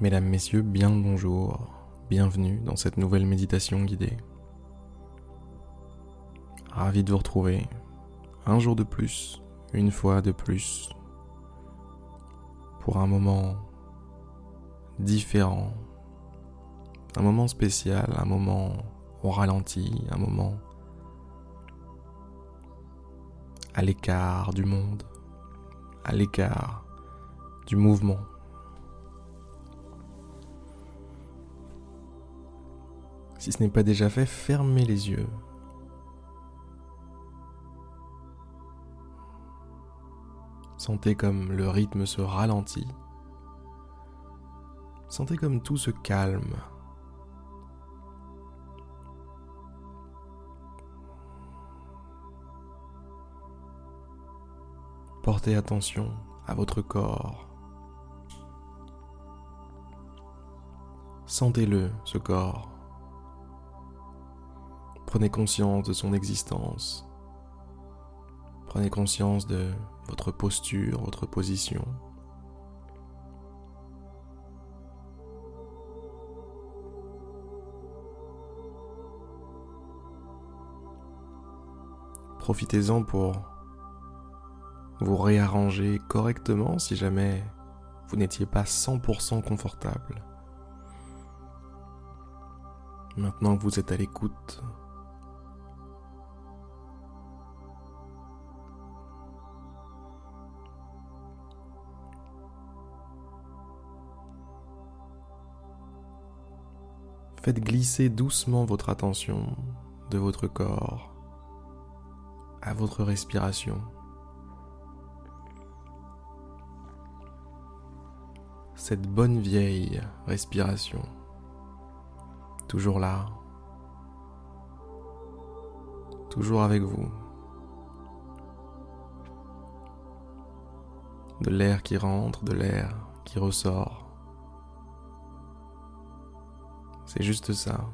Mesdames, Messieurs, bien le bonjour, bienvenue dans cette nouvelle méditation guidée. Ravi de vous retrouver, un jour de plus, une fois de plus, pour un moment différent, un moment spécial, un moment au ralenti, un moment à l'écart du monde, à l'écart du mouvement. Si ce n'est pas déjà fait, fermez les yeux. Sentez comme le rythme se ralentit. Sentez comme tout se calme. Portez attention à votre corps. Sentez-le, ce corps. Prenez conscience de son existence. Prenez conscience de votre posture, votre position. Profitez-en pour vous réarranger correctement si jamais vous n'étiez pas 100% confortable. Maintenant que vous êtes à l'écoute, Faites glisser doucement votre attention de votre corps à votre respiration. Cette bonne vieille respiration, toujours là, toujours avec vous. De l'air qui rentre, de l'air qui ressort. C'est juste ça.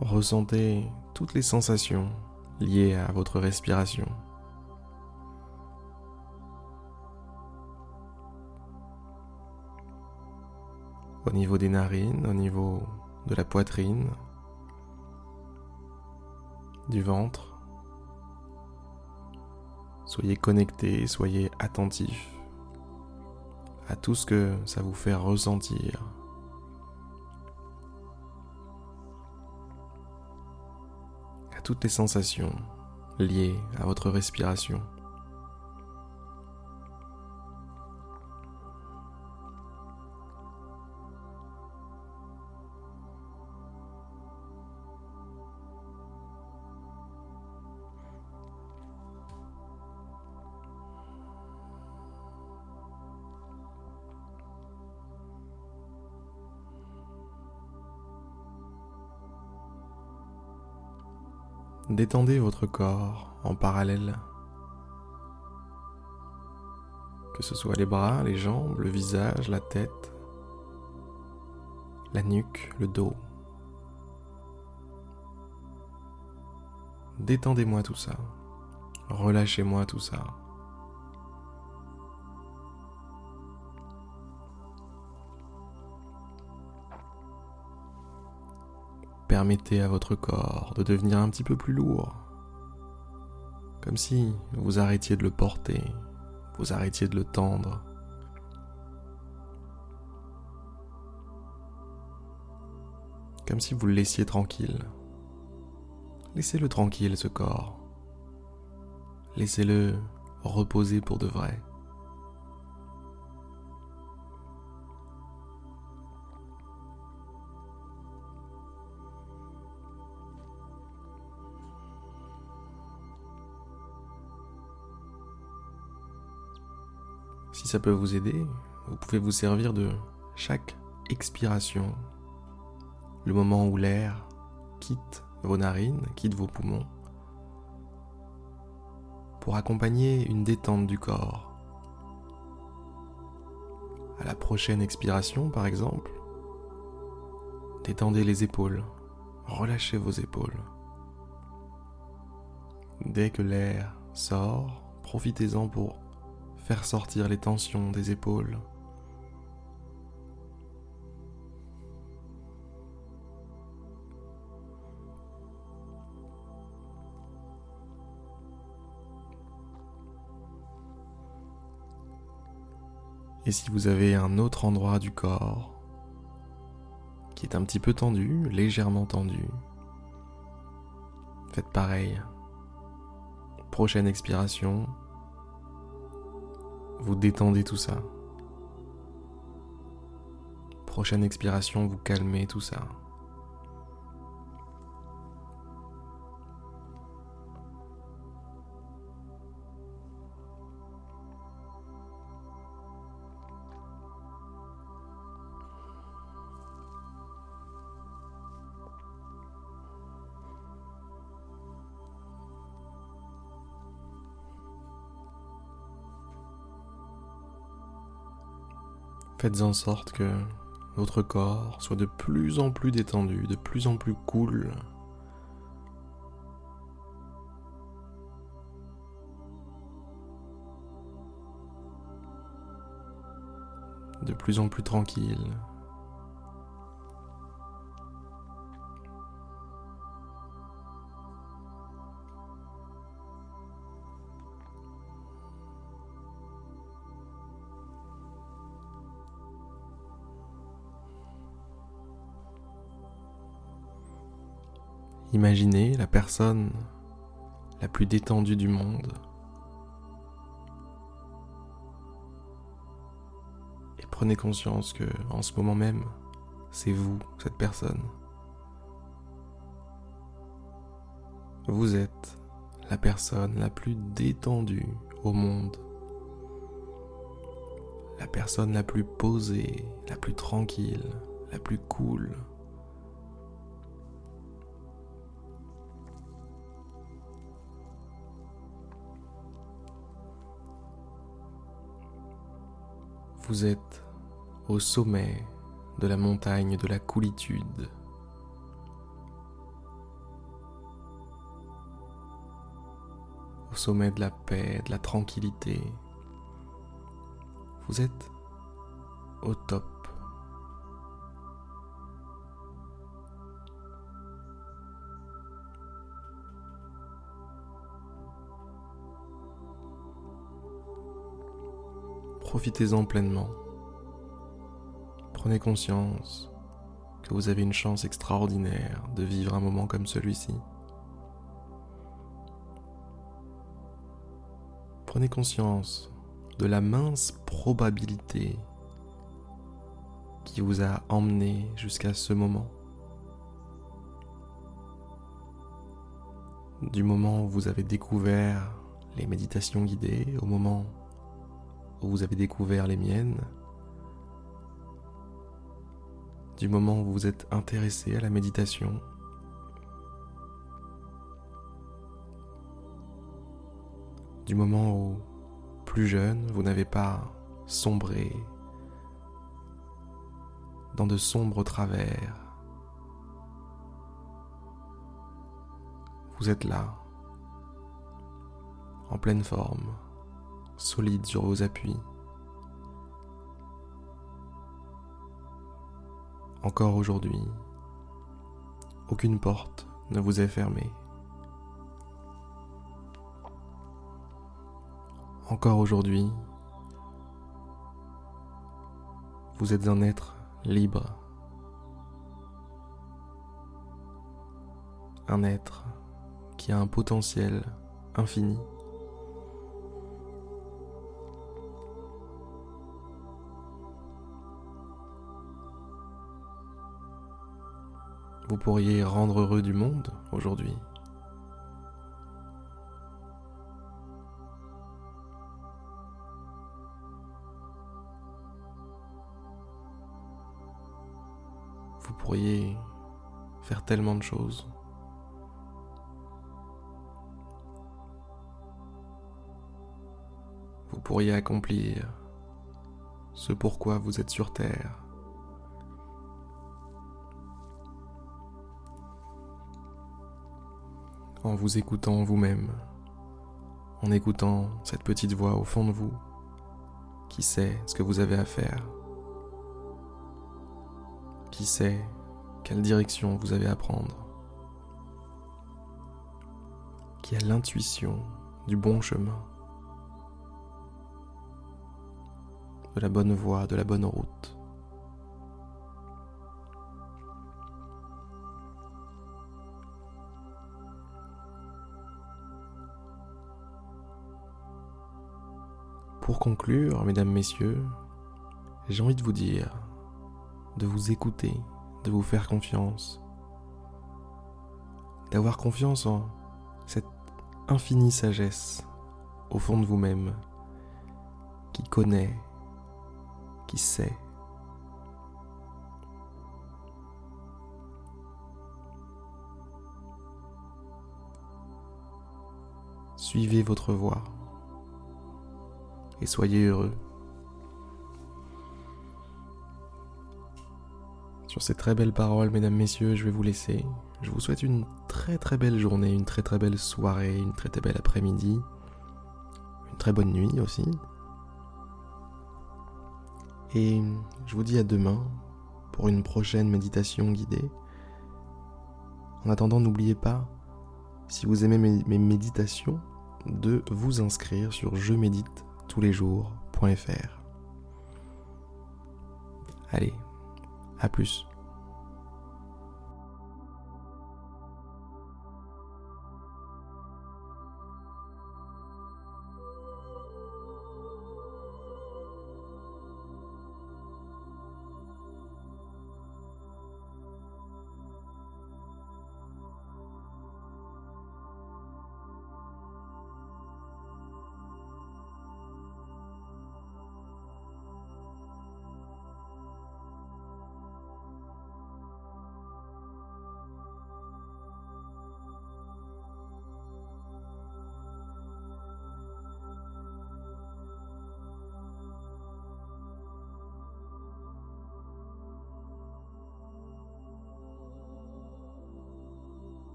Ressentez toutes les sensations liées à votre respiration. Au niveau des narines, au niveau de la poitrine, du ventre. Soyez connectés, soyez attentifs à tout ce que ça vous fait ressentir. À toutes les sensations liées à votre respiration. Détendez votre corps en parallèle. Que ce soit les bras, les jambes, le visage, la tête, la nuque, le dos. Détendez-moi tout ça. Relâchez-moi tout ça. Permettez à votre corps de devenir un petit peu plus lourd. Comme si vous arrêtiez de le porter, vous arrêtiez de le tendre. Comme si vous le laissiez tranquille. Laissez-le tranquille, ce corps. Laissez-le reposer pour de vrai. Si ça peut vous aider, vous pouvez vous servir de chaque expiration, le moment où l'air quitte vos narines, quitte vos poumons, pour accompagner une détente du corps. À la prochaine expiration, par exemple, détendez les épaules, relâchez vos épaules. Dès que l'air sort, profitez-en pour faire sortir les tensions des épaules. Et si vous avez un autre endroit du corps qui est un petit peu tendu, légèrement tendu, faites pareil. Prochaine expiration, vous détendez tout ça. Prochaine expiration, vous calmez tout ça. Faites en sorte que votre corps soit de plus en plus détendu, de plus en plus cool. De plus en plus tranquille. Imaginez la personne la plus détendue du monde. Et prenez conscience que en ce moment même, c'est vous, cette personne. Vous êtes la personne la plus détendue au monde. La personne la plus posée, la plus tranquille, la plus cool. Vous êtes au sommet de la montagne de la coolitude. Au sommet de la paix, de la tranquillité. Vous êtes au top. Profitez-en pleinement. Prenez conscience que vous avez une chance extraordinaire de vivre un moment comme celui-ci. Prenez conscience de la mince probabilité qui vous a emmené jusqu'à ce moment. Du moment où vous avez découvert les méditations guidées, au moment vous avez découvert les miennes, du moment où vous êtes intéressé à la méditation, du moment où, plus jeune, vous n'avez pas sombré dans de sombres travers. Vous êtes là, en pleine forme solide sur vos appuis. Encore aujourd'hui, aucune porte ne vous est fermée. Encore aujourd'hui, vous êtes un être libre. Un être qui a un potentiel infini. Vous pourriez rendre heureux du monde aujourd'hui Vous pourriez faire tellement de choses. vous pourriez accomplir ce pourquoi vous êtes sur Terre. En vous écoutant vous-même, en écoutant cette petite voix au fond de vous qui sait ce que vous avez à faire, qui sait quelle direction vous avez à prendre, qui a l'intuition du bon chemin. de la bonne voie, de la bonne route. Pour conclure, mesdames, messieurs, j'ai envie de vous dire, de vous écouter, de vous faire confiance, d'avoir confiance en cette infinie sagesse au fond de vous-même qui connaît qui sait. Suivez votre voie et soyez heureux. Sur ces très belles paroles, mesdames, messieurs, je vais vous laisser. Je vous souhaite une très très belle journée, une très très belle soirée, une très très belle après-midi, une très bonne nuit aussi. Et je vous dis à demain pour une prochaine méditation guidée. En attendant, n'oubliez pas, si vous aimez mes, méditations, de vous inscrire sur je médite tous les jours.fr. Allez, à plus.